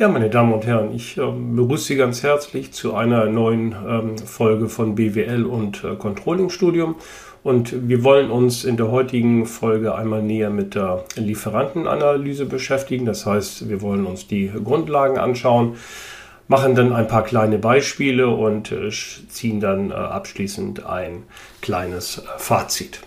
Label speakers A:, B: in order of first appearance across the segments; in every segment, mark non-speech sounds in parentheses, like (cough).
A: Ja, meine Damen und Herren, ich äh, begrüße Sie ganz herzlich zu einer neuen ähm, Folge von BWL und äh, Controlling Studium. Und wir wollen uns in der heutigen Folge einmal näher mit der Lieferantenanalyse beschäftigen. Das heißt, wir wollen uns die Grundlagen anschauen, machen dann ein paar kleine Beispiele und äh, ziehen dann äh, abschließend ein kleines Fazit.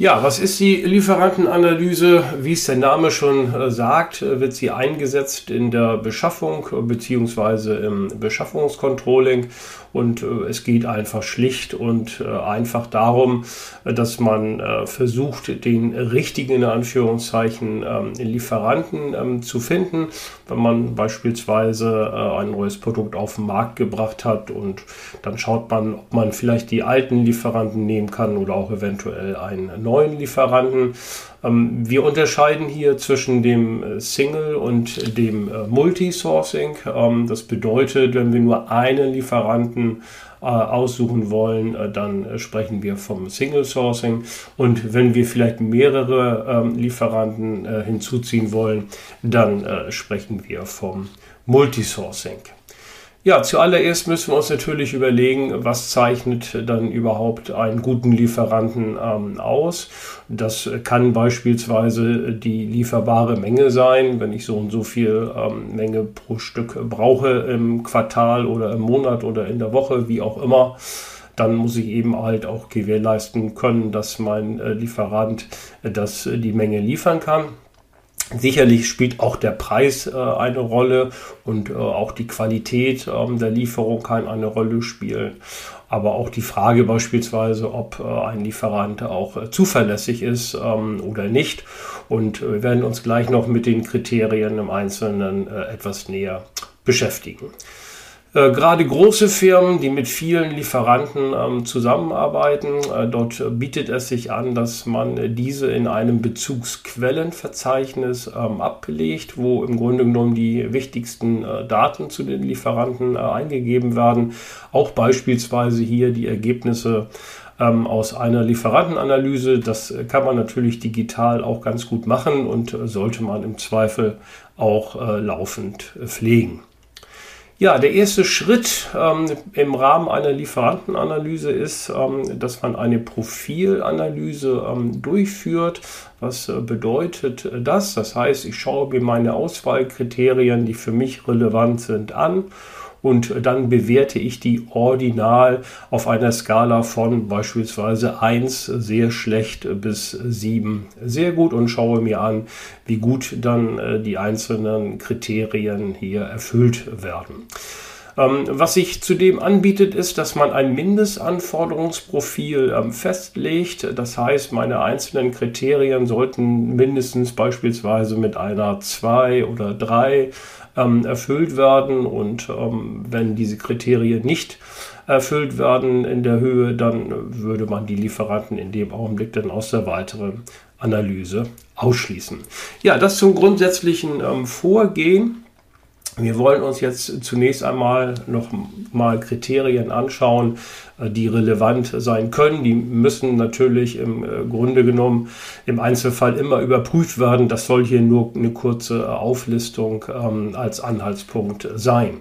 A: Ja, was ist die Lieferantenanalyse? Wie es der Name schon äh, sagt, äh, wird sie eingesetzt in der Beschaffung bzw. im Beschaffungscontrolling und äh, es geht einfach schlicht und einfach darum, dass man versucht, den richtigen in Anführungszeichen ähm, Lieferanten ähm, zu finden, wenn man beispielsweise ein neues Produkt auf den Markt gebracht hat und dann schaut man, ob man vielleicht die alten Lieferanten nehmen kann oder auch eventuell einen neuen Lieferanten. Ähm, wir unterscheiden hier zwischen dem äh, Single und dem äh, Multisourcing. Ähm, das bedeutet, wenn wir nur einen Lieferanten äh, aussuchen wollen, dann sprechen wir vom Single Sourcing. Und wenn wir vielleicht mehrere ähm, Lieferanten hinzuziehen wollen, dann sprechen wir vom Multisourcing. Ja, zuallererst müssen wir uns natürlich überlegen, was zeichnet dann überhaupt einen guten Lieferanten ähm, aus. Das kann beispielsweise die lieferbare Menge sein, wenn ich so und so viel ähm, Menge pro Stück brauche im Quartal oder im Monat oder in der Woche, wie auch immer dann muss ich eben halt auch gewährleisten können, dass mein äh, Lieferant äh, das, äh, die Menge liefern kann. Sicherlich spielt auch der Preis äh, eine Rolle und äh, auch die Qualität ähm, der Lieferung kann eine Rolle spielen. Aber auch die Frage beispielsweise, ob äh, ein Lieferant auch äh, zuverlässig ist ähm, oder nicht. Und äh, wir werden uns gleich noch mit den Kriterien im Einzelnen äh, etwas näher beschäftigen. Äh, gerade große Firmen, die mit vielen Lieferanten ähm, zusammenarbeiten, äh, dort bietet es sich an, dass man diese in einem Bezugsquellenverzeichnis ähm, ablegt, wo im Grunde genommen die wichtigsten äh, Daten zu den Lieferanten äh, eingegeben werden. Auch beispielsweise hier die Ergebnisse ähm, aus einer Lieferantenanalyse. Das kann man natürlich digital auch ganz gut machen und äh, sollte man im Zweifel auch laufend pflegen. Ja, der erste Schritt ähm, im Rahmen einer Lieferantenanalyse ist, ähm, dass man eine Profilanalyse ähm, durchführt. Was äh, bedeutet das? Das heißt, ich schaue mir meine Auswahlkriterien, die für mich relevant sind, an und dann bewerte ich die ordinal auf einer Skala von beispielsweise 1 sehr schlecht bis 7 sehr gut und schaue mir an, wie gut dann äh, die einzelnen Kriterien hier erfüllt werden. Ähm, was sich zudem anbietet, ist, dass man ein Mindestanforderungsprofil ähm, festlegt. Das heißt, meine einzelnen Kriterien sollten mindestens beispielsweise mit einer 2 oder 3 ähm, erfüllt werden. Und wenn diese Kriterien nicht erfüllt werden in der Höhe, dann würde man die Lieferanten in dem Augenblick dann aus der weiteren Analyse ausschließen. Ja, das zum grundsätzlichen Vorgehen. Wir wollen uns jetzt zunächst einmal noch mal Kriterien anschauen, äh, die relevant sein können. Die müssen natürlich im äh, Grunde genommen im Einzelfall immer überprüft werden. Das soll hier nur eine kurze Auflistung ähm, als Anhaltspunkt sein.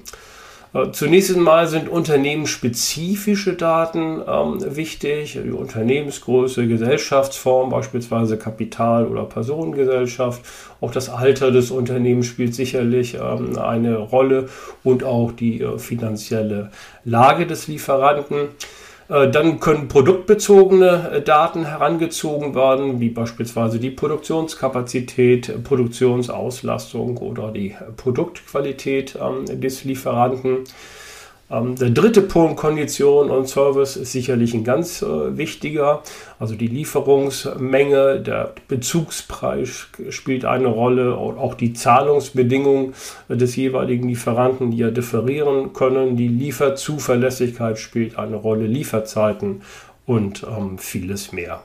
A: Äh, zunächst einmal sind unternehmensspezifische Daten ähm, wichtig, die Unternehmensgröße, Gesellschaftsform, beispielsweise Kapital- oder Personengesellschaft. Auch das Alter des Unternehmens spielt sicherlich ähm, eine Rolle und auch die äh, finanzielle Lage des Lieferanten. Äh, dann können produktbezogene äh, Daten herangezogen werden, wie beispielsweise die Produktionskapazität, Produktionsauslastung oder die Produktqualität ähm, des Lieferanten. Ähm, der dritte Punkt, Kondition und Service, ist sicherlich ein ganz äh, wichtiger. Also die Lieferungsmenge, der Bezugspreis spielt eine Rolle, auch die Zahlungsbedingungen des jeweiligen Lieferanten, die ja differieren können. Die Lieferzuverlässigkeit spielt eine Rolle, Lieferzeiten und ähm, vieles mehr.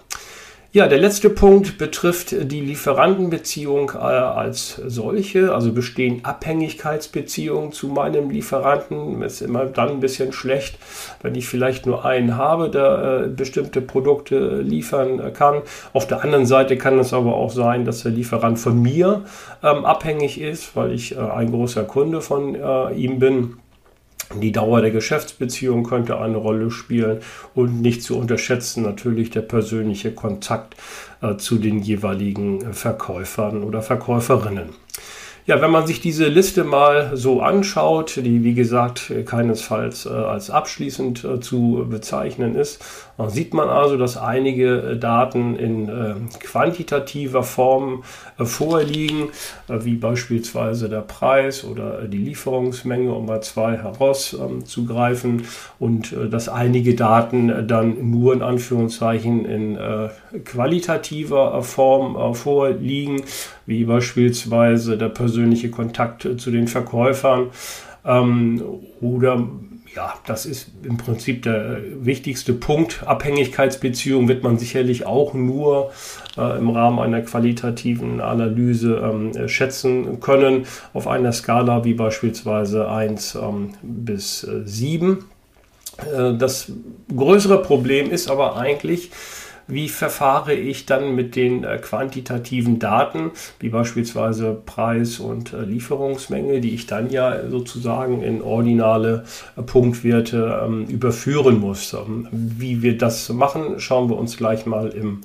A: Ja, der letzte Punkt betrifft die Lieferantenbeziehung äh, als solche. Also bestehen Abhängigkeitsbeziehungen zu meinem Lieferanten. Ist immer dann ein bisschen schlecht, wenn ich vielleicht nur einen habe, der äh, bestimmte Produkte liefern kann. Auf der anderen Seite kann es aber auch sein, dass der Lieferant von mir ähm, abhängig ist, weil ich äh, ein großer Kunde von ihm bin. Die Dauer der Geschäftsbeziehung könnte eine Rolle spielen und nicht zu unterschätzen natürlich der persönliche Kontakt äh, zu den jeweiligen Verkäufern oder Verkäuferinnen. Ja, wenn man sich diese Liste mal so anschaut, die wie gesagt keinesfalls äh, als abschließend äh, zu bezeichnen ist, sieht man also, dass einige äh, Daten in äh, quantitativer Form äh, vorliegen, äh, wie beispielsweise der Preis oder die Lieferungsmenge, um mal zwei herauszugreifen, und dass einige Daten dann nur in Anführungszeichen in qualitativer Form vorliegen, wie beispielsweise der persönliche persönliche Kontakt zu den Verkäufern. Ähm, oder ja, das ist im Prinzip der wichtigste Punkt. Abhängigkeitsbeziehung wird man sicherlich auch nur äh, im Rahmen einer qualitativen Analyse ähm, schätzen können auf einer Skala wie beispielsweise 1 ähm, bis äh, 7. Äh, das größere Problem ist aber eigentlich, wie verfahre ich dann mit den äh, quantitativen Daten, wie beispielsweise Preis und äh, Lieferungsmenge, die ich dann ja sozusagen in ordinale äh, Punktwerte ähm, überführen muss. Ähm, wie wir das machen, schauen wir uns gleich mal im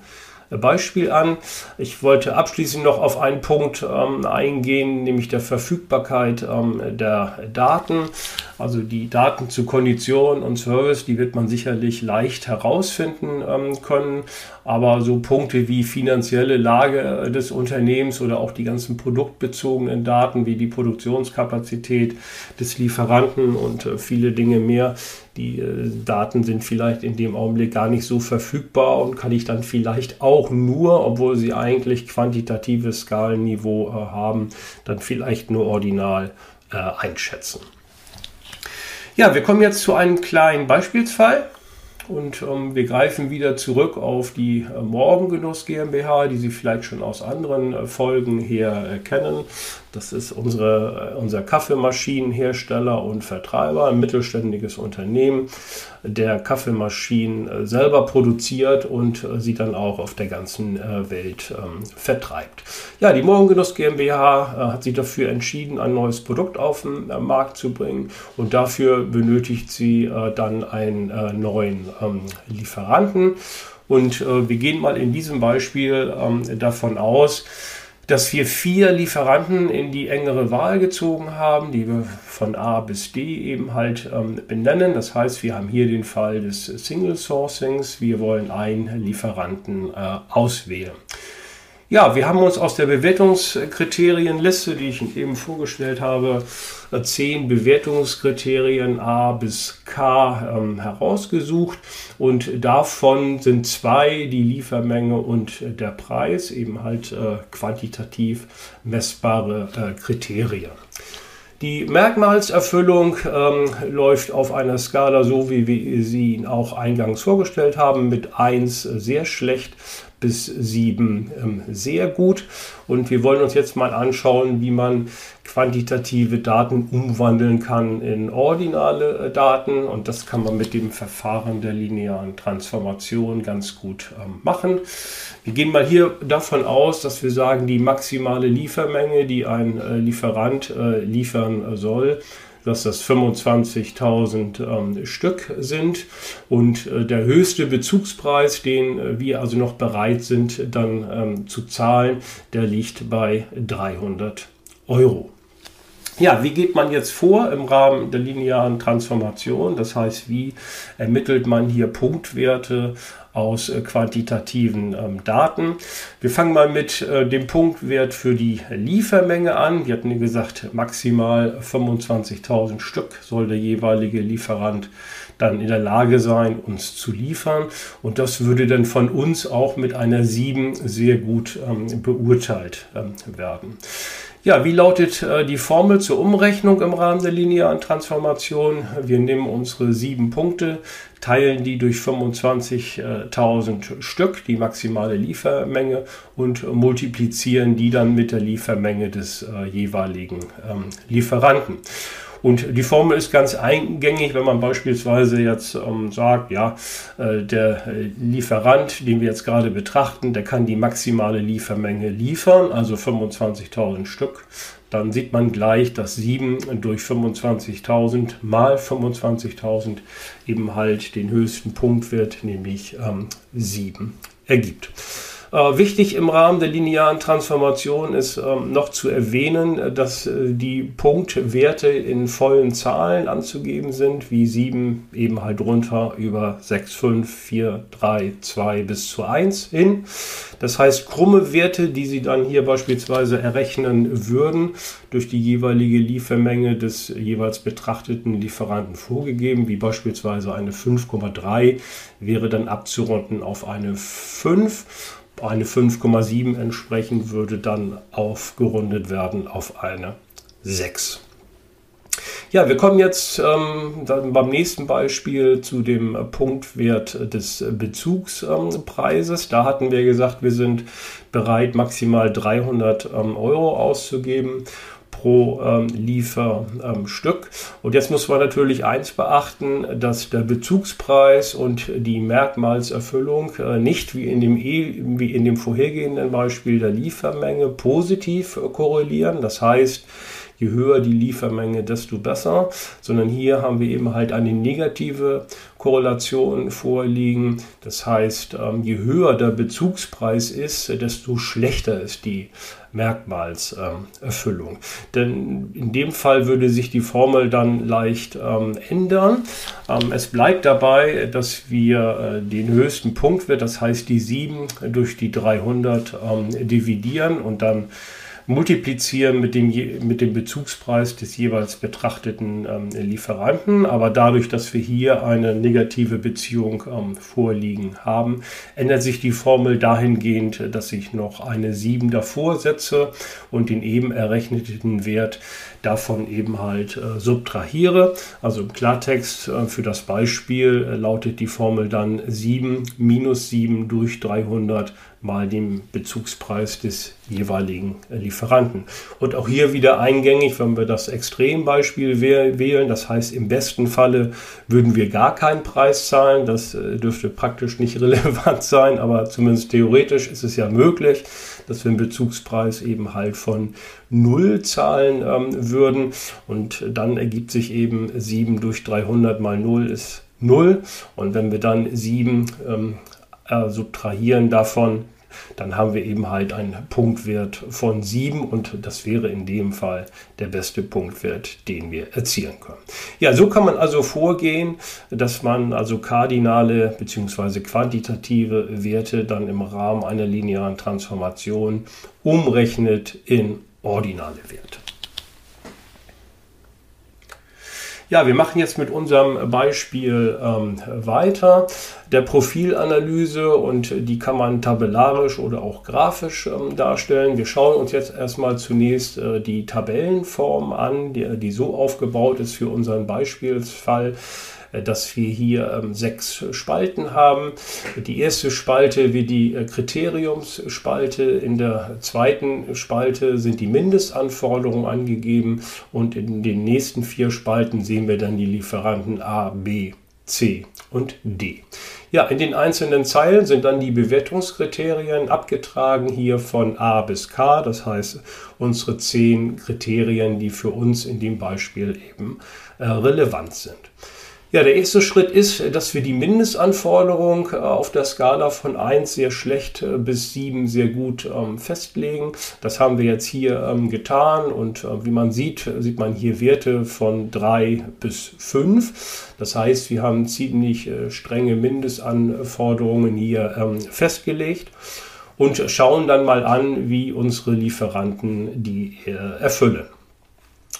A: Beispiel an. Ich wollte abschließend noch auf einen Punkt ähm, eingehen, nämlich der Verfügbarkeit ähm, der Daten. Also die Daten zu Kondition und Service, die wird man sicherlich leicht herausfinden ähm, können. Aber so Punkte wie finanzielle Lage des Unternehmens oder auch die ganzen produktbezogenen Daten wie die Produktionskapazität des Lieferanten und äh, viele Dinge mehr, die äh, Daten sind vielleicht in dem Augenblick gar nicht so verfügbar und kann ich dann vielleicht auch nur, obwohl sie eigentlich quantitatives Skalenniveau äh, haben, dann vielleicht nur ordinal äh, einschätzen. Ja, wir kommen jetzt zu einem kleinen Beispielsfall. Und ähm, wir greifen wieder zurück auf die äh, Morgengenuss GmbH, die Sie vielleicht schon aus anderen äh, Folgen her äh, kennen. Das ist unsere, äh, unser Kaffeemaschinenhersteller und Vertreiber, ein mittelständiges Unternehmen, der Kaffeemaschinen äh, selber produziert und äh, sie dann auch auf der ganzen Welt ähm, vertreibt. Ja, die Morgengenuss GmbH hat sich dafür entschieden, ein neues Produkt auf den Markt zu bringen und dafür benötigt sie dann einen neuen ähm, Lieferanten. Und wir gehen mal in diesem Beispiel ähm, davon aus, dass wir vier Lieferanten in die engere Wahl gezogen haben, die wir von A bis D eben halt ähm, benennen. Das heißt, wir haben hier den Fall des Single Sourcings. Wir wollen einen Lieferanten äh, auswählen. Ja, wir haben uns aus der Bewertungskriterienliste, die ich eben vorgestellt habe, äh, zehn Bewertungskriterien A bis K ähm, herausgesucht und davon sind zwei die Liefermenge und der Preis, eben halt äh, quantitativ messbare äh, Kriterien. Die Merkmalserfüllung ähm, läuft auf einer Skala so, wie wir sie auch eingangs vorgestellt haben, mit 1 sehr schlecht bis 7 ähm, sehr gut. Und wir wollen uns jetzt mal anschauen, wie man quantitative Daten umwandeln kann in ordinale äh, Daten. Und das kann man mit dem Verfahren der linearen Transformation ganz gut ähm, machen. Wir gehen mal hier davon aus, dass wir sagen, die maximale Liefermenge, die ein äh, Lieferant äh, liefern soll, dass das 25.000 ähm, Stück sind und äh, der höchste Bezugspreis, den äh, wir also noch bereit sind dann ähm, zu zahlen, der liegt bei 300 Euro. Ja, wie geht man jetzt vor im Rahmen der linearen Transformation? Das heißt, wie ermittelt man hier Punktwerte aus äh, quantitativen ähm, Daten? Wir fangen mal mit äh, dem Punktwert für die Liefermenge an. Wir hatten gesagt, maximal 25.000 Stück soll der jeweilige Lieferant dann in der Lage sein, uns zu liefern. Und das würde dann von uns auch mit einer 7 sehr gut ähm, beurteilt ähm, werden. Ja, wie lautet äh, die Formel zur Umrechnung im Rahmen der linearen Transformation? Wir nehmen unsere sieben Punkte, teilen die durch 25.000 Stück, die maximale Liefermenge, und multiplizieren die dann mit der Liefermenge des äh, jeweiligen ähm, Lieferanten. Und die Formel ist ganz eingängig, wenn man beispielsweise jetzt ähm, sagt, ja, äh, der äh, Lieferant, den wir jetzt gerade betrachten, der kann die maximale Liefermenge liefern, also 25.000 Stück. Dann sieht man gleich, dass 7 durch 25.000 mal 25.000 eben halt den höchsten Punktwert, nämlich ähm, 7, ergibt. Äh, wichtig im Rahmen der linearen Transformation ist ähm, noch zu erwähnen, äh, dass äh, die Punktwerte in vollen Zahlen anzugeben sind, wie 7 eben halt runter über 6, 5, 4, 3, 2 bis zu 1 hin. Das heißt, krumme Werte, die Sie dann hier beispielsweise errechnen würden, durch die jeweilige Liefermenge des jeweils betrachteten Lieferanten vorgegeben, wie beispielsweise eine 5,3, wäre dann abzurunden auf eine 5 eine 5,7 entsprechen, würde dann aufgerundet werden auf eine 6. Ja, wir kommen jetzt ähm, dann beim nächsten Beispiel zu dem Punktwert des Bezugspreises. Da hatten wir gesagt, wir sind bereit, maximal 300 ähm, Euro auszugeben pro ähm, Lieferstück. Und jetzt muss man natürlich eins beachten, dass der Bezugspreis und die Merkmalserfüllung äh, nicht wie in, dem e, wie in dem vorhergehenden Beispiel der Liefermenge positiv äh, korrelieren. Das heißt, je höher die Liefermenge, desto besser, sondern hier haben wir eben halt eine negative Korrelation vorliegen. Das heißt, ähm, je höher der Bezugspreis ist, desto schlechter ist die Merkmalserfüllung. Denn in dem Fall würde sich die Formel dann leicht ähm, ändern. Ähm, es bleibt dabei, dass wir äh, den höchsten Punktwert, das heißt die 7 durch die 300 dividieren und dann multiplizieren mit dem, mit dem Bezugspreis des jeweils betrachteten ähm, Lieferanten. Aber dadurch, dass wir hier eine negative Beziehung ähm, vorliegen haben, ändert sich die Formel dahingehend, dass ich noch eine 7 davor setze und den eben errechneten Wert davon eben halt äh, subtrahiere. Also im Klartext äh, für das Beispiel äh, lautet die Formel dann 7 minus 7 durch 300 mal dem Bezugspreis des jeweiligen äh, Lieferanten. Und auch hier wieder eingängig, wenn wir das Extrembeispiel wählen, das heißt im besten Falle würden wir gar keinen Preis zahlen, das äh, dürfte praktisch nicht (laughs) relevant sein, aber zumindest theoretisch ist es ja möglich, dass wir einen Bezugspreis eben halt von 0 zahlen ähm, würden. Und dann ergibt sich eben 7 durch 300 mal 0 ist 0 und wenn wir dann 7 ähm, äh, subtrahieren davon, dann haben wir eben halt einen Punktwert von 7 und das wäre in dem Fall der beste Punktwert, den wir erzielen können. Ja, so kann man also vorgehen, dass man also kardinale bzw. quantitative Werte dann im Rahmen einer linearen Transformation umrechnet in ordinale Werte. Ja, wir machen jetzt mit unserem Beispiel ähm, weiter. Der Profilanalyse und die kann man tabellarisch oder auch grafisch ähm, darstellen. Wir schauen uns jetzt erstmal zunächst äh, die Tabellenform an, die, die so aufgebaut ist für unseren Beispielsfall. Äh, dass wir hier ähm, sechs Spalten haben. Die erste Spalte wie die äh, Kriteriumsspalte. In der zweiten Spalte sind die Mindestanforderungen angegeben und in den nächsten vier Spalten sehen wir dann die Lieferanten A, B, C und D. Ja, in den einzelnen Zeilen sind dann die Bewertungskriterien abgetragen hier von A bis K, das heißt unsere zehn Kriterien, die für uns in dem Beispiel eben äh, relevant sind. Ja, der erste Schritt ist, dass wir die Mindestanforderung äh, auf der Skala von 1 sehr schlecht äh, bis 7 sehr gut ähm, festlegen. Das haben wir jetzt hier ähm, getan und äh, wie man sieht, sieht man hier Werte von 3 bis 5. Das heißt, wir haben ziemlich strenge Mindestanforderungen hier ähm, festgelegt und schauen dann mal an, wie unsere Lieferanten die erfüllen.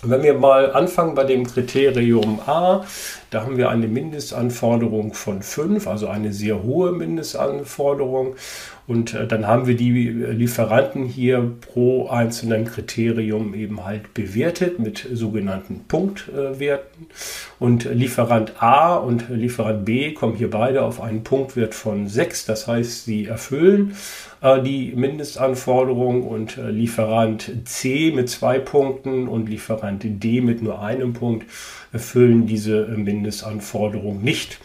A: Wenn wir mal anfangen bei dem Kriterium A, da haben wir eine Mindestanforderung von 5, also eine sehr hohe Mindestanforderung. Und äh, dann haben wir die Lieferanten hier pro einzelnen Kriterium eben halt bewertet mit sogenannten Punktwerten. Und Lieferant A und Lieferant B kommen hier beide auf einen Punktwert von 6. Das heißt, sie erfüllen äh, die Mindestanforderung und äh, Lieferant C mit zwei Punkten und Lieferant D mit nur einem Punkt erfüllen diese Mindestanforderung nicht.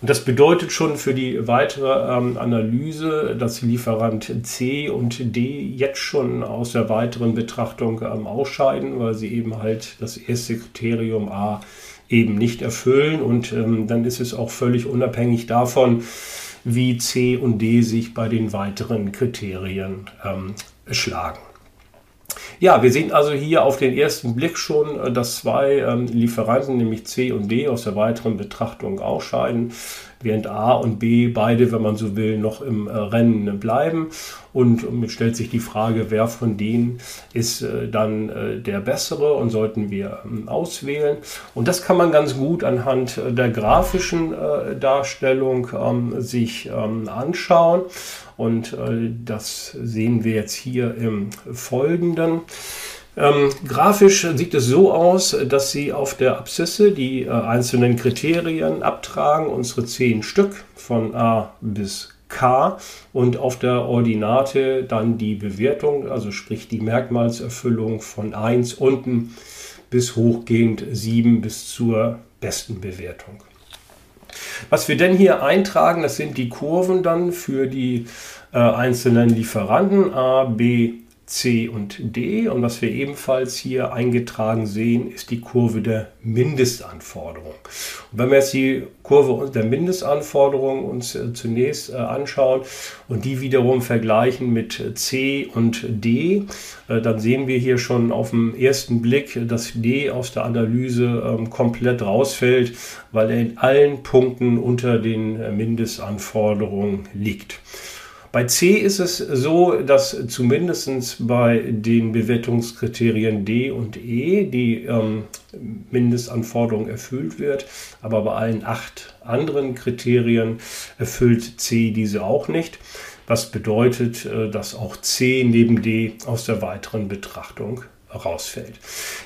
A: Und das bedeutet schon für die weitere ähm, Analyse, dass Lieferant C und D jetzt schon aus der weiteren Betrachtung ähm, ausscheiden, weil sie eben halt das erste Kriterium A eben nicht erfüllen. Und ähm, dann ist es auch völlig unabhängig davon, wie C und D sich bei den weiteren Kriterien ähm, schlagen. Ja, wir sehen also hier auf den ersten Blick schon, äh, dass zwei ähm, Lieferanten, nämlich C und D, aus der weiteren Betrachtung ausscheiden, während A und B beide, wenn man so will, noch im äh, Rennen bleiben. Und es stellt sich die Frage, wer von denen ist äh, dann der bessere und sollten wir ähm, auswählen. Und das kann man ganz gut anhand der grafischen Darstellung ähm, sich anschauen. Und äh, das sehen wir jetzt hier im Folgenden. Ähm, grafisch sieht es so aus, dass Sie auf der Abszisse die äh, einzelnen Kriterien abtragen, unsere zehn Stück von A bis K und auf der Ordinate dann die Bewertung, also sprich die Merkmalserfüllung von 1 unten bis hochgehend 7 bis zur besten Bewertung. Was wir denn hier eintragen, das sind die Kurven dann für die äh, einzelnen Lieferanten A, B, C und D. Und was wir ebenfalls hier eingetragen sehen, ist die Kurve der Mindestanforderung. Und wenn wir jetzt die Kurve der Mindestanforderung uns äh, zunächst äh, anschauen und die wiederum vergleichen mit C und D, äh, dann sehen wir hier schon auf den ersten Blick, dass D aus der Analyse ähm, komplett rausfällt, weil er in allen Punkten unter den äh, Mindestanforderungen liegt. Bei C ist es so, dass zumindest bei den Bewertungskriterien D und E die ähm, Mindestanforderung erfüllt wird, aber bei allen acht anderen Kriterien erfüllt C diese auch nicht. Was bedeutet, äh, dass auch C neben D aus der weiteren Betrachtung rausfällt.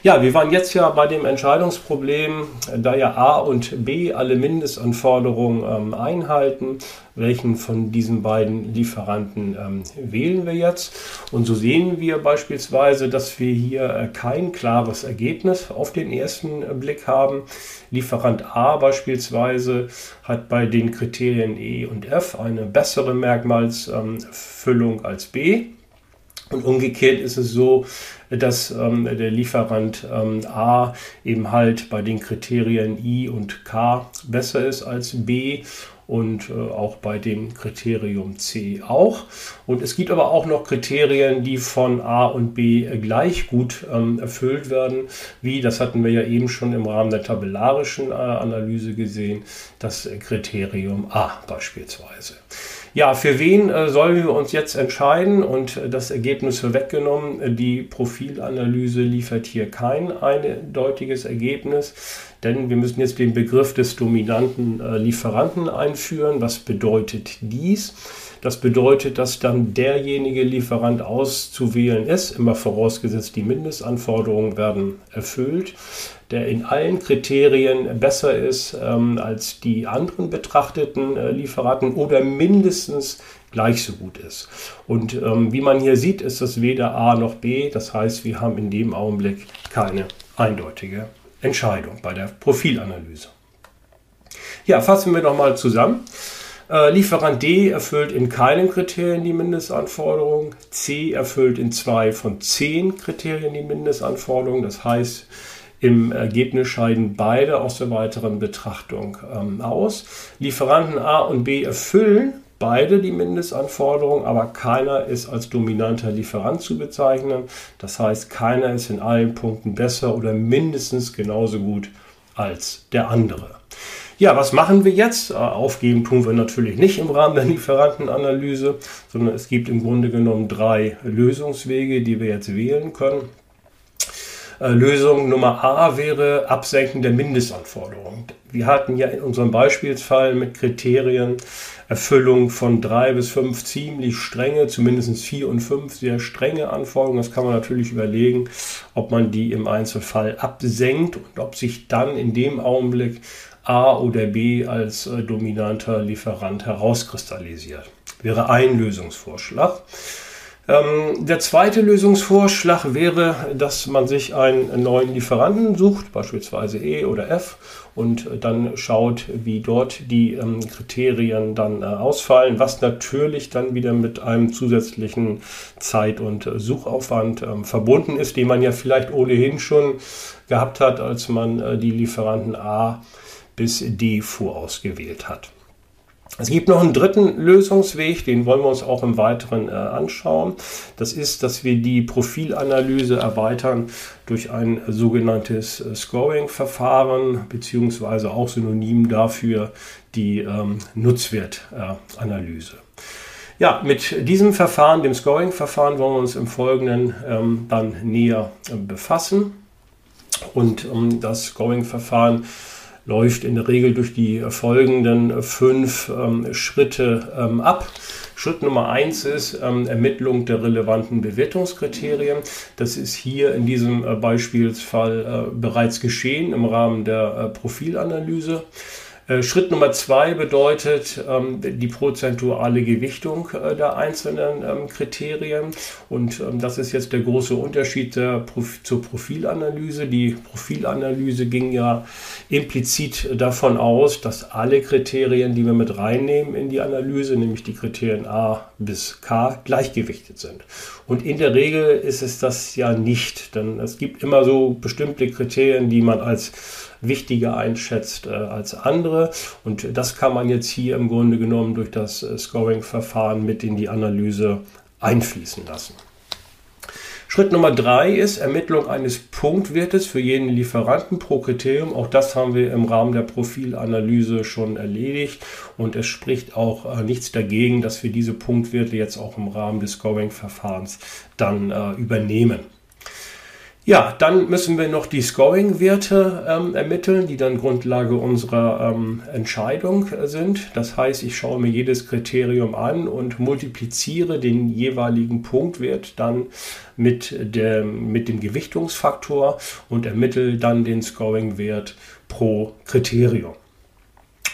A: Ja, wir waren jetzt ja bei dem Entscheidungsproblem, da ja A und B alle Mindestanforderungen ähm, einhalten, welchen von diesen beiden Lieferanten ähm, wählen wir jetzt. Und so sehen wir beispielsweise, dass wir hier äh, kein klares Ergebnis auf den ersten äh, Blick haben. Lieferant A beispielsweise hat bei den Kriterien E und F eine bessere Merkmalsfüllung als B. Und umgekehrt ist es so, dass ähm, der Lieferant ähm, A eben halt bei den Kriterien I und K besser ist als B und äh, auch bei dem Kriterium C auch. Und es gibt aber auch noch Kriterien, die von A und B gleich gut ähm, erfüllt werden, wie, das hatten wir ja eben schon im Rahmen der tabellarischen äh, Analyse gesehen, das Kriterium A beispielsweise. Ja, für wen äh, sollen wir uns jetzt entscheiden? Und äh, das Ergebnis weggenommen. Die Profilanalyse liefert hier kein eindeutiges Ergebnis, denn wir müssen jetzt den Begriff des dominanten äh, Lieferanten einführen. Was bedeutet dies? Das bedeutet, dass dann derjenige Lieferant auszuwählen ist, immer vorausgesetzt die Mindestanforderungen werden erfüllt, der in allen Kriterien besser ist ähm, als die anderen betrachteten äh, Lieferanten oder mindestens gleich so gut ist. Und ähm, wie man hier sieht, ist das weder A noch B. Das heißt, wir haben in dem Augenblick keine eindeutige Entscheidung bei der Profilanalyse. Ja, fassen wir nochmal zusammen. Äh, Lieferant D erfüllt in keinem Kriterien die Mindestanforderung. C erfüllt in zwei von zehn Kriterien die Mindestanforderung. Das heißt, im Ergebnis scheiden beide aus der weiteren Betrachtung ähm, aus. Lieferanten A und B erfüllen beide die Mindestanforderungen, aber keiner ist als dominanter Lieferant zu bezeichnen. Das heißt, keiner ist in allen Punkten besser oder mindestens genauso gut als der andere. Ja, was machen wir jetzt? Äh, aufgeben tun wir natürlich nicht im Rahmen der Lieferantenanalyse, sondern es gibt im Grunde genommen drei Lösungswege, die wir jetzt wählen können. Äh, Lösung Nummer A wäre Absenken der Mindestanforderungen. Wir hatten ja in unserem Beispielsfall mit Kriterien Erfüllung von drei bis fünf ziemlich strenge, zumindest vier und fünf sehr strenge Anforderungen. Das kann man natürlich überlegen, ob man die im Einzelfall absenkt und ob sich dann in dem Augenblick A oder B als äh, dominanter Lieferant herauskristallisiert. Wäre ein Lösungsvorschlag. Ähm, der zweite Lösungsvorschlag wäre, dass man sich einen neuen Lieferanten sucht, beispielsweise E oder F, und dann schaut, wie dort die ähm, Kriterien dann äh, ausfallen, was natürlich dann wieder mit einem zusätzlichen Zeit- und Suchaufwand ähm, verbunden ist, den man ja vielleicht ohnehin schon gehabt hat, als man äh, die Lieferanten A bis D vorausgewählt hat. Es gibt noch einen dritten Lösungsweg, den wollen wir uns auch im Weiteren äh, anschauen. Das ist, dass wir die Profilanalyse erweitern durch ein sogenanntes äh, Scoring-Verfahren, beziehungsweise auch synonym dafür die ähm, Nutzwertanalyse. Äh, ja, mit diesem Verfahren, dem Scoring-Verfahren, wollen wir uns im Folgenden ähm, dann näher äh, befassen. Und ähm, das Scoring-Verfahren läuft in der Regel durch die folgenden fünf ähm, Schritte ähm, ab. Schritt Nummer eins ist ähm, Ermittlung der relevanten Bewertungskriterien. Das ist hier in diesem äh, Beispielsfall äh, bereits geschehen im Rahmen der äh, Profilanalyse. Äh, Schritt Nummer zwei bedeutet ähm, die prozentuale Gewichtung äh, der einzelnen ähm, Kriterien. Und ähm, das ist jetzt der große Unterschied der zur Profilanalyse. Die Profilanalyse ging ja implizit davon aus, dass alle Kriterien, die wir mit reinnehmen in die Analyse, nämlich die Kriterien A bis K, gleichgewichtet sind. Und in der Regel ist es das ja nicht, denn es gibt immer so bestimmte Kriterien, die man als wichtiger einschätzt äh, als andere. Und das kann man jetzt hier im Grunde genommen durch das äh, Scoring-Verfahren mit in die Analyse einfließen lassen. Schritt Nummer drei ist Ermittlung eines Punktwertes für jeden Lieferanten pro Kriterium. Auch das haben wir im Rahmen der Profilanalyse schon erledigt und es spricht auch äh, nichts dagegen, dass wir diese Punktwerte jetzt auch im Rahmen des Scoring-Verfahrens dann äh, übernehmen. Ja, dann müssen wir noch die Scoring-Werte ähm, ermitteln, die dann Grundlage unserer ähm, Entscheidung äh, sind. Das heißt, ich schaue mir jedes Kriterium an und multipliziere den jeweiligen Punktwert dann mit, der, mit dem Gewichtungsfaktor und ermittle dann den Scoring-Wert pro Kriterium.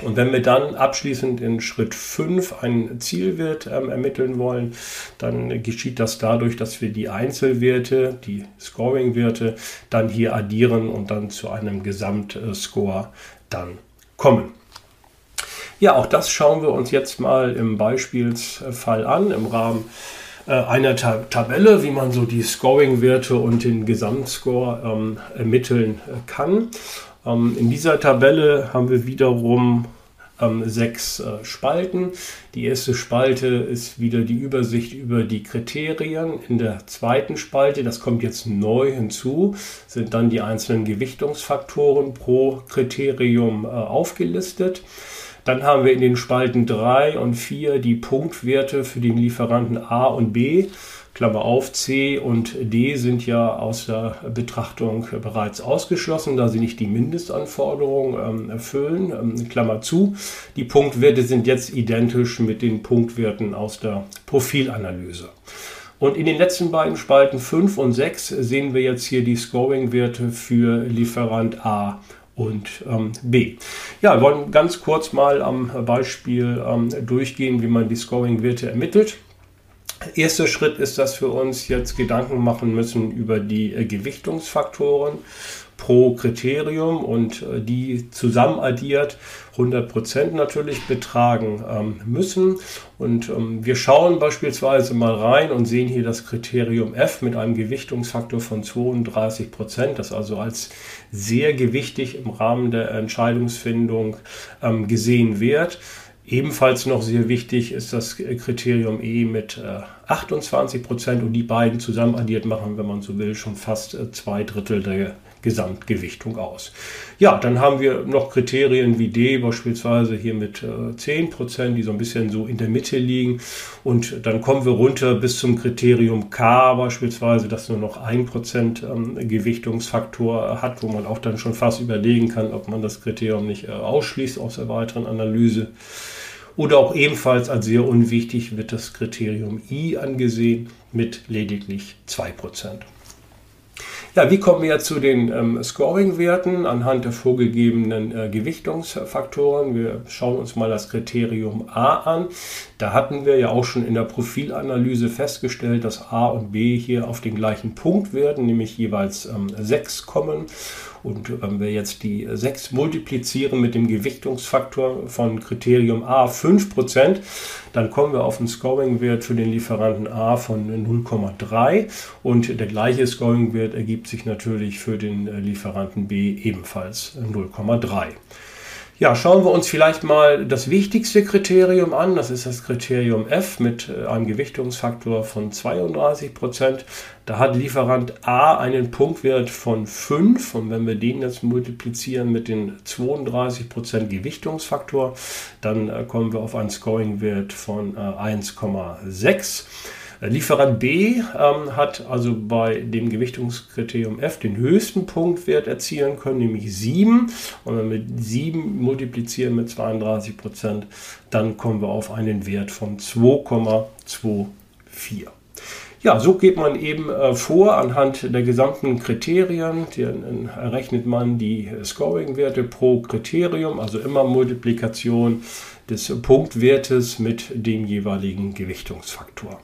A: Und wenn wir dann abschließend in Schritt 5 einen Zielwert ähm, ermitteln wollen, dann geschieht das dadurch, dass wir die Einzelwerte, die Scoring-Werte, dann hier addieren und dann zu einem Gesamtscore dann kommen. Ja, auch das schauen wir uns jetzt mal im Beispielsfall an, im Rahmen äh, einer Tab Tabelle, wie man so die Scoring-Werte und den Gesamtscore ähm, ermitteln äh, kann. Ähm, in dieser Tabelle haben wir wiederum ähm, sechs äh, Spalten. Die erste Spalte ist wieder die Übersicht über die Kriterien. In der zweiten Spalte, das kommt jetzt neu hinzu, sind dann die einzelnen Gewichtungsfaktoren pro Kriterium äh, aufgelistet. Dann haben wir in den Spalten 3 und 4 die Punktwerte für den Lieferanten A und B. Klammer auf, C und D sind ja aus der Betrachtung bereits ausgeschlossen, da sie nicht die Mindestanforderungen ähm, erfüllen. Ähm, Klammer zu. Die Punktwerte sind jetzt identisch mit den Punktwerten aus der Profilanalyse. Und in den letzten beiden Spalten 5 und 6 sehen wir jetzt hier die Scoring-Werte für Lieferant A und ähm, B. Ja, wir wollen ganz kurz mal am Beispiel ähm, durchgehen, wie man die Scoring-Werte ermittelt. Erster Schritt ist, dass wir uns jetzt Gedanken machen müssen über die äh, Gewichtungsfaktoren pro Kriterium und äh, die zusammen addiert 100% natürlich betragen ähm, müssen. Und ähm, wir schauen beispielsweise mal rein und sehen hier das Kriterium F mit einem Gewichtungsfaktor von 32%, das also als sehr gewichtig im Rahmen der Entscheidungsfindung ähm, gesehen wird. Ebenfalls noch sehr wichtig ist das Kriterium E mit 28 Prozent und die beiden zusammen addiert machen, wenn man so will, schon fast zwei Drittel der Gesamtgewichtung aus. Ja, dann haben wir noch Kriterien wie D, beispielsweise hier mit äh, 10%, die so ein bisschen so in der Mitte liegen. Und dann kommen wir runter bis zum Kriterium K, beispielsweise, das nur noch 1% ähm, Gewichtungsfaktor hat, wo man auch dann schon fast überlegen kann, ob man das Kriterium nicht äh, ausschließt aus der weiteren Analyse. Oder auch ebenfalls als sehr unwichtig wird das Kriterium I angesehen mit lediglich 2%. Ja, wie kommen wir zu den ähm, Scoring-Werten anhand der vorgegebenen äh, Gewichtungsfaktoren? Wir schauen uns mal das Kriterium A an. Da hatten wir ja auch schon in der Profilanalyse festgestellt, dass A und B hier auf den gleichen Punkt werden, nämlich jeweils ähm, 6 kommen. Und wenn wir jetzt die 6 multiplizieren mit dem Gewichtungsfaktor von Kriterium A 5%, dann kommen wir auf einen Scoring-Wert für den Lieferanten A von 0,3 und der gleiche Scoring-Wert ergibt sich natürlich für den äh, Lieferanten B ebenfalls 0,3. Ja, schauen wir uns vielleicht mal das wichtigste Kriterium an. Das ist das Kriterium F mit äh, einem Gewichtungsfaktor von 32 Prozent. Da hat Lieferant A einen Punktwert von 5 und wenn wir den jetzt multiplizieren mit den 32 Prozent Gewichtungsfaktor, dann äh, kommen wir auf einen Scoring-Wert von 1,6. Äh, Lieferant B ähm, hat also bei dem Gewichtungskriterium F den höchsten Punktwert erzielen können, nämlich 7. Und wenn wir 7 multiplizieren mit 32 Prozent, dann kommen wir auf einen Wert von 2,24. Ja, so geht man eben äh, vor anhand der gesamten Kriterien. Dann errechnet man die Scoring-Werte pro Kriterium, also immer Multiplikation des Punktwertes mit dem jeweiligen Gewichtungsfaktor.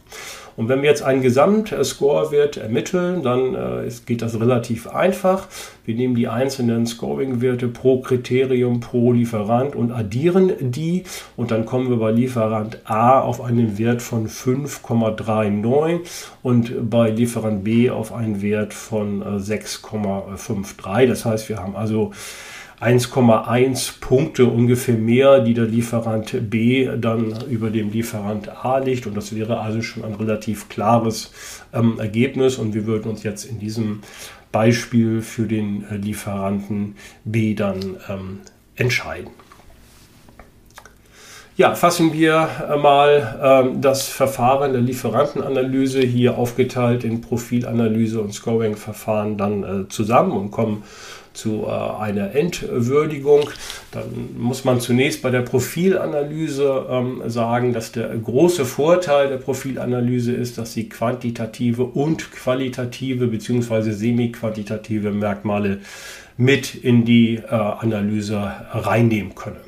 A: Und wenn wir jetzt einen Gesamtscorewert ermitteln, dann äh, geht das relativ einfach. Wir nehmen die einzelnen Scoring-Werte pro Kriterium, pro Lieferant und addieren die. Und dann kommen wir bei Lieferant A auf einen Wert von 5,39 und bei Lieferant B auf einen Wert von 6,53. Äh, das heißt, wir haben also 1,1 Punkte ungefähr mehr, die der Lieferant B dann über dem Lieferant A liegt. Und das wäre also schon ein relativ klares ähm, Ergebnis. Und wir würden uns jetzt in diesem Beispiel für den äh, Lieferanten B dann ähm, entscheiden. Ja, fassen wir äh, mal ähm, das Verfahren der Lieferantenanalyse hier aufgeteilt in Profilanalyse und Scoring-Verfahren dann äh, zusammen und kommen zu äh, einer Entwürdigung. Dann muss man zunächst bei der Profilanalyse ähm, sagen, dass der große Vorteil der Profilanalyse ist, dass sie quantitative und qualitative bzw. semi-quantitative Merkmale mit in die äh, Analyse reinnehmen können.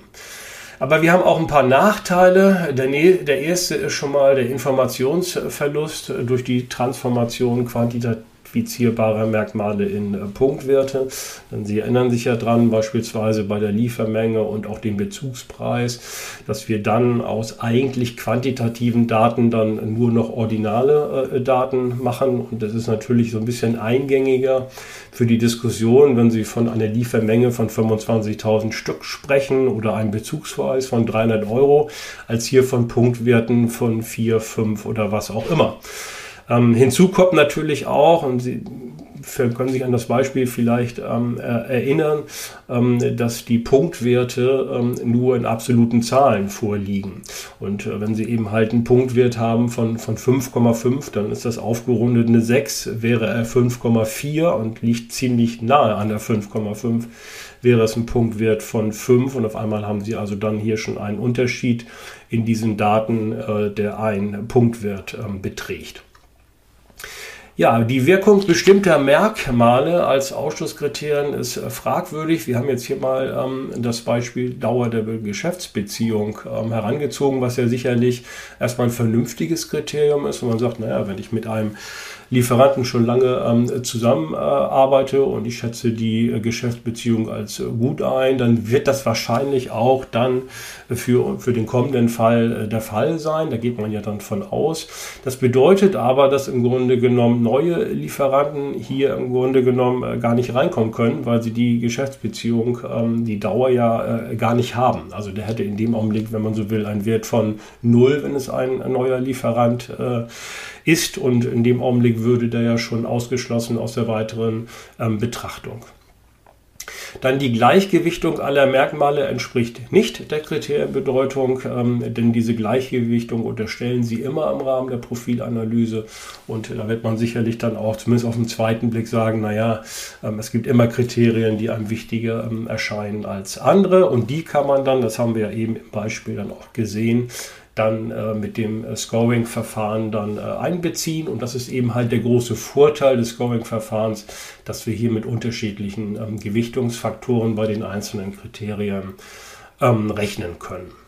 A: Aber wir haben auch ein paar Nachteile. Der, der erste ist schon mal der Informationsverlust durch die Transformation quantitativ quantifizierbare Merkmale in äh, Punktwerte. Denn Sie erinnern sich ja dran, beispielsweise bei der Liefermenge und auch dem Bezugspreis, dass wir dann aus eigentlich quantitativen Daten dann nur noch ordinale äh, Daten machen. Und das ist natürlich so ein bisschen eingängiger für die Diskussion, wenn Sie von einer Liefermenge von 25.000 Stück sprechen oder einem Bezugspreis von 300 Euro, als hier von Punktwerten von 4, 5 oder was auch immer. Ähm, hinzu kommt natürlich auch, und Sie können sich an das Beispiel vielleicht ähm, erinnern, ähm, dass die Punktwerte ähm, nur in absoluten Zahlen vorliegen. Und äh, wenn Sie eben halt einen Punktwert haben von, von 5,5, dann ist das aufgerundet eine 6, wäre er 5,4 und liegt ziemlich nahe an der 5,5 wäre es ein Punktwert von 5 und auf einmal haben Sie also dann hier schon einen Unterschied in diesen Daten, äh, der einen Punktwert ähm, beträgt. Ja, die Wirkung bestimmter Merkmale als Ausschlusskriterien ist äh, fragwürdig. Wir haben jetzt hier mal ähm, das Beispiel Dauer der Geschäftsbeziehung ähm, herangezogen, was ja sicherlich erstmal ein vernünftiges Kriterium ist. Und man sagt, naja, wenn ich mit einem Lieferanten schon lange ähm, zusammenarbeite und ich schätze die äh, Geschäftsbeziehung als äh, gut ein, dann wird das wahrscheinlich auch dann für, für den kommenden Fall äh, der Fall sein. Da geht man ja dann von aus. Das bedeutet aber, dass im Grunde genommen neue Lieferanten hier im Grunde genommen äh, gar nicht reinkommen können, weil sie die Geschäftsbeziehung, ähm, die Dauer ja äh, gar nicht haben. Also der hätte in dem Augenblick, wenn man so will, einen Wert von null, wenn es ein, ein neuer Lieferant äh, ist. Und in dem Augenblick würde der ja schon ausgeschlossen aus der weiteren ähm, Betrachtung. Dann die Gleichgewichtung aller Merkmale entspricht nicht der Kriterienbedeutung, ähm, denn diese Gleichgewichtung unterstellen Sie immer im Rahmen der Profilanalyse und da wird man sicherlich dann auch zumindest auf den zweiten Blick sagen, naja, ähm, es gibt immer Kriterien, die einem wichtiger ähm, erscheinen als andere und die kann man dann, das haben wir ja eben im Beispiel dann auch gesehen, dann äh, mit dem äh, Scoring-Verfahren dann äh, einbeziehen. Und das ist eben halt der große Vorteil des Scoring-Verfahrens, dass wir hier mit unterschiedlichen ähm, Gewichtungsfaktoren bei den einzelnen Kriterien ähm, rechnen können.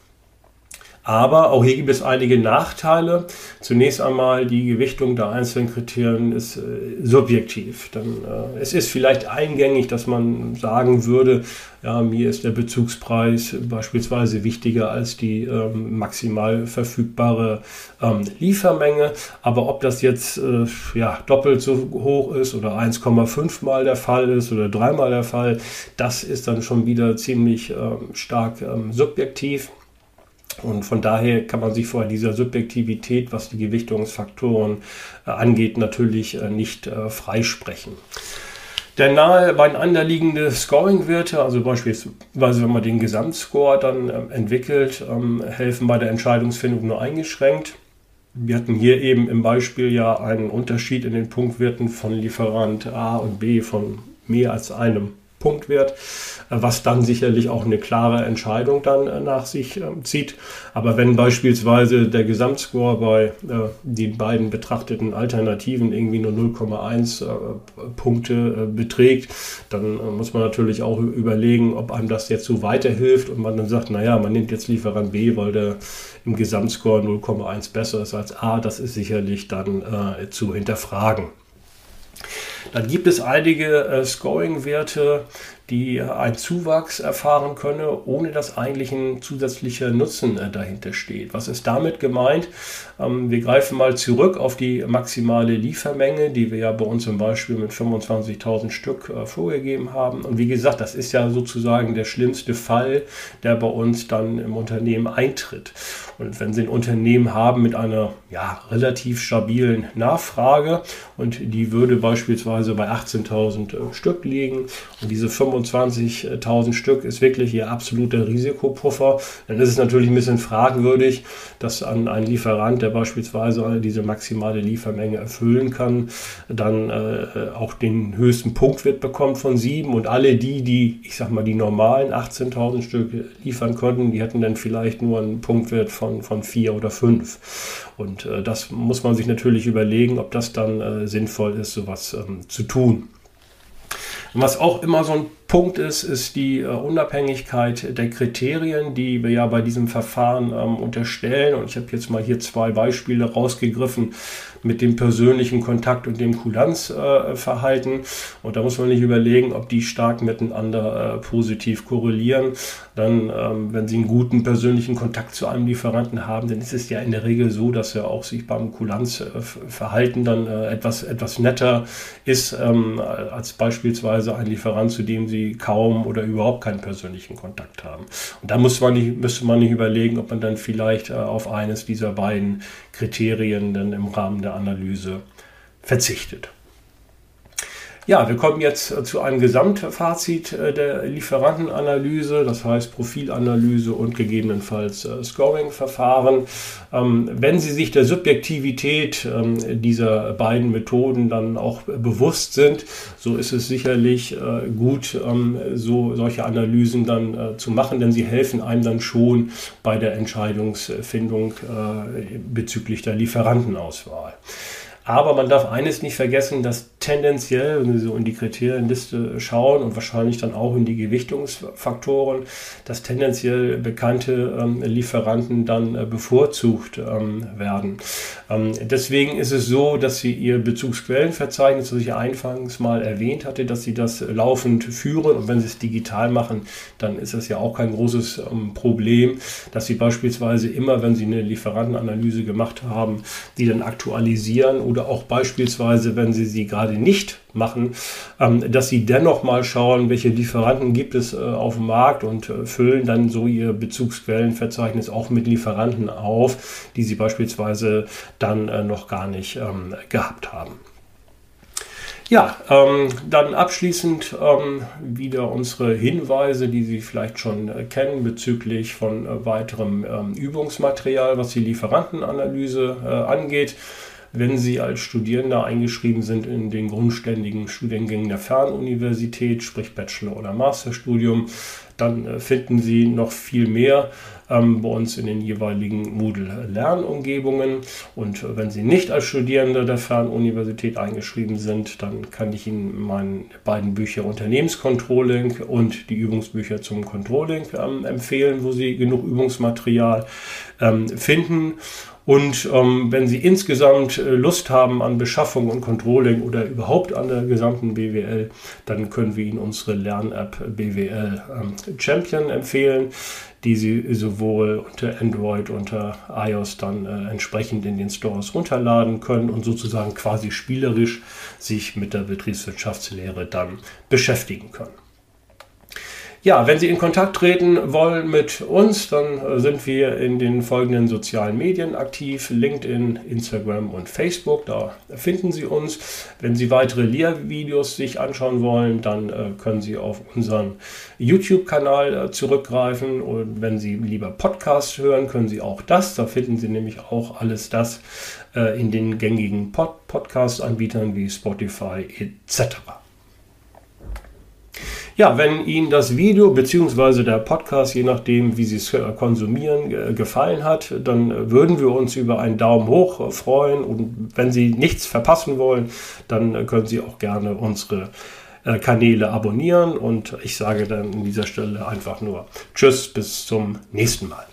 A: Aber auch hier gibt es einige Nachteile. Zunächst einmal die Gewichtung der einzelnen Kriterien ist äh, subjektiv. Dann, äh, es ist vielleicht eingängig, dass man sagen würde, ja, mir ist der Bezugspreis beispielsweise wichtiger als die ähm, maximal verfügbare ähm, Liefermenge. Aber ob das jetzt äh, ja, doppelt so hoch ist oder 1,5 mal der Fall ist oder dreimal der Fall, das ist dann schon wieder ziemlich ähm, stark ähm, subjektiv. Und von daher kann man sich vor dieser Subjektivität, was die Gewichtungsfaktoren äh, angeht, natürlich äh, nicht äh, freisprechen. Der nahe beieinander liegende Scoring-Werte, also beispielsweise wenn man den Gesamtscore dann ähm, entwickelt, ähm, helfen bei der Entscheidungsfindung nur eingeschränkt. Wir hatten hier eben im Beispiel ja einen Unterschied in den Punktwerten von Lieferant A und B von mehr als einem Punktwert, was dann sicherlich auch eine klare Entscheidung dann äh, nach sich ähm, zieht. Aber wenn beispielsweise der Gesamtscore bei äh, den beiden betrachteten Alternativen irgendwie nur 0,1 äh, Punkte beträgt, dann muss man natürlich auch überlegen, ob einem das jetzt so weiterhilft und man dann sagt, naja, man nimmt jetzt Lieferant B, weil der im Gesamtscore 0,1 besser ist als A. Das ist sicherlich dann äh, zu hinterfragen. Dann gibt es einige äh, Scoring-Werte, die einen Zuwachs erfahren könne, ohne dass eigentlich ein zusätzlicher Nutzen äh, dahinter steht. Was ist damit gemeint? Ähm, wir greifen mal zurück auf die maximale Liefermenge, die wir ja bei uns zum Beispiel mit 25.000 Stück äh, vorgegeben haben. Und wie gesagt, das ist ja sozusagen der schlimmste Fall, der bei uns dann im Unternehmen eintritt. Und wenn Sie ein Unternehmen haben mit einer ja, relativ stabilen Nachfrage und die würde beispielsweise bei 18.000 äh, Stück liegen und diese 25 25.000 Stück ist wirklich ihr absoluter Risikopuffer. Dann ist es natürlich ein bisschen fragwürdig, dass an ein Lieferant, der beispielsweise diese maximale Liefermenge erfüllen kann, dann äh, auch den höchsten Punktwert bekommt von 7 und alle die, die, ich sag mal, die normalen 18.000 Stück liefern konnten, die hätten dann vielleicht nur einen Punktwert von, von 4 oder 5. Und äh, das muss man sich natürlich überlegen, ob das dann äh, sinnvoll ist, sowas ähm, zu tun. Was auch immer so ein Punkt ist, ist die äh, Unabhängigkeit der Kriterien, die wir ja bei diesem Verfahren ähm, unterstellen. Und ich habe jetzt mal hier zwei Beispiele rausgegriffen mit dem persönlichen Kontakt und dem Kulanzverhalten. Äh, und da muss man nicht überlegen, ob die stark miteinander äh, positiv korrelieren. Dann, ähm, wenn Sie einen guten persönlichen Kontakt zu einem Lieferanten haben, dann ist es ja in der Regel so, dass er auch sich beim Kulanzverhalten dann äh, etwas, etwas netter ist, ähm, als beispielsweise ein Lieferant, zu dem Sie kaum oder überhaupt keinen persönlichen Kontakt haben. Und da muss man nicht, müsste man nicht überlegen, ob man dann vielleicht auf eines dieser beiden Kriterien dann im Rahmen der Analyse verzichtet. Ja, wir kommen jetzt äh, zu einem Gesamtfazit äh, der Lieferantenanalyse, das heißt Profilanalyse und gegebenenfalls äh, Scoring-Verfahren. Ähm, wenn Sie sich der Subjektivität ähm, dieser beiden Methoden dann auch bewusst sind, so ist es sicherlich gut, ähm, so solche Analysen dann zu machen, denn sie helfen einem dann schon bei der Entscheidungsfindung bezüglich der Lieferantenauswahl. Aber man darf eines nicht vergessen, dass tendenziell, wenn Sie so in die Kriterienliste schauen und wahrscheinlich dann auch in die Gewichtungsfaktoren, dass tendenziell bekannte ähm, Lieferanten dann äh, bevorzugt ähm, werden. Ähm, deswegen ist es so, dass Sie Ihr Bezugsquellenverzeichnis, das ich anfangs mal erwähnt hatte, dass Sie das laufend führen und wenn Sie es digital machen, dann ist das ja auch kein großes ähm, Problem, dass Sie beispielsweise immer, wenn Sie eine Lieferantenanalyse gemacht haben, die dann aktualisieren oder oder auch beispielsweise, wenn Sie sie gerade nicht machen, ähm, dass Sie dennoch mal schauen, welche Lieferanten gibt es äh, auf dem Markt und äh, füllen dann so Ihr Bezugsquellenverzeichnis auch mit Lieferanten auf, die Sie beispielsweise dann äh, noch gar nicht ähm, gehabt haben. Ja, ähm, dann abschließend ähm, wieder unsere Hinweise, die Sie vielleicht schon äh, kennen bezüglich von äh, weiterem ähm, Übungsmaterial, was die Lieferantenanalyse äh, angeht. Wenn Sie als Studierender eingeschrieben sind in den grundständigen Studiengängen der Fernuniversität, sprich Bachelor- oder Masterstudium, dann äh, finden Sie noch viel mehr ähm, bei uns in den jeweiligen Moodle-Lernumgebungen. Und äh, wenn Sie nicht als Studierende der Fernuniversität eingeschrieben sind, dann kann ich Ihnen meine beiden Bücher Unternehmenscontrolling und die Übungsbücher zum Controlling ähm, empfehlen, wo Sie genug Übungsmaterial ähm, finden. Und ähm, wenn Sie insgesamt äh, Lust haben an Beschaffung und Controlling oder überhaupt an der gesamten BWL, dann können wir Ihnen unsere Lern-App BWL ähm, Champion empfehlen, die Sie sowohl unter Android unter iOS dann äh, entsprechend in den Stores runterladen können und sozusagen quasi spielerisch sich mit der Betriebswirtschaftslehre dann beschäftigen können. Ja, wenn Sie in Kontakt treten wollen mit uns, dann äh, sind wir in den folgenden sozialen Medien aktiv: LinkedIn, Instagram und Facebook. Da finden Sie uns. Wenn Sie weitere Lehrvideos sich anschauen wollen, dann äh, können Sie auf unseren YouTube-Kanal äh, zurückgreifen. Und wenn Sie lieber Podcasts hören, können Sie auch das. Da finden Sie nämlich auch alles das in den gängigen Pod Podcast-Anbietern wie Spotify etc. Ja, wenn Ihnen das Video bzw. der Podcast, je nachdem, wie Sie es äh, konsumieren, gefallen hat, dann äh, würden wir uns über einen Daumen hoch äh, freuen. Und wenn Sie nichts verpassen wollen, dann können Sie auch gerne unsere Kanäle abonnieren. Und ich sage dann an dieser Stelle einfach nur Tschüss, bis zum nächsten Mal.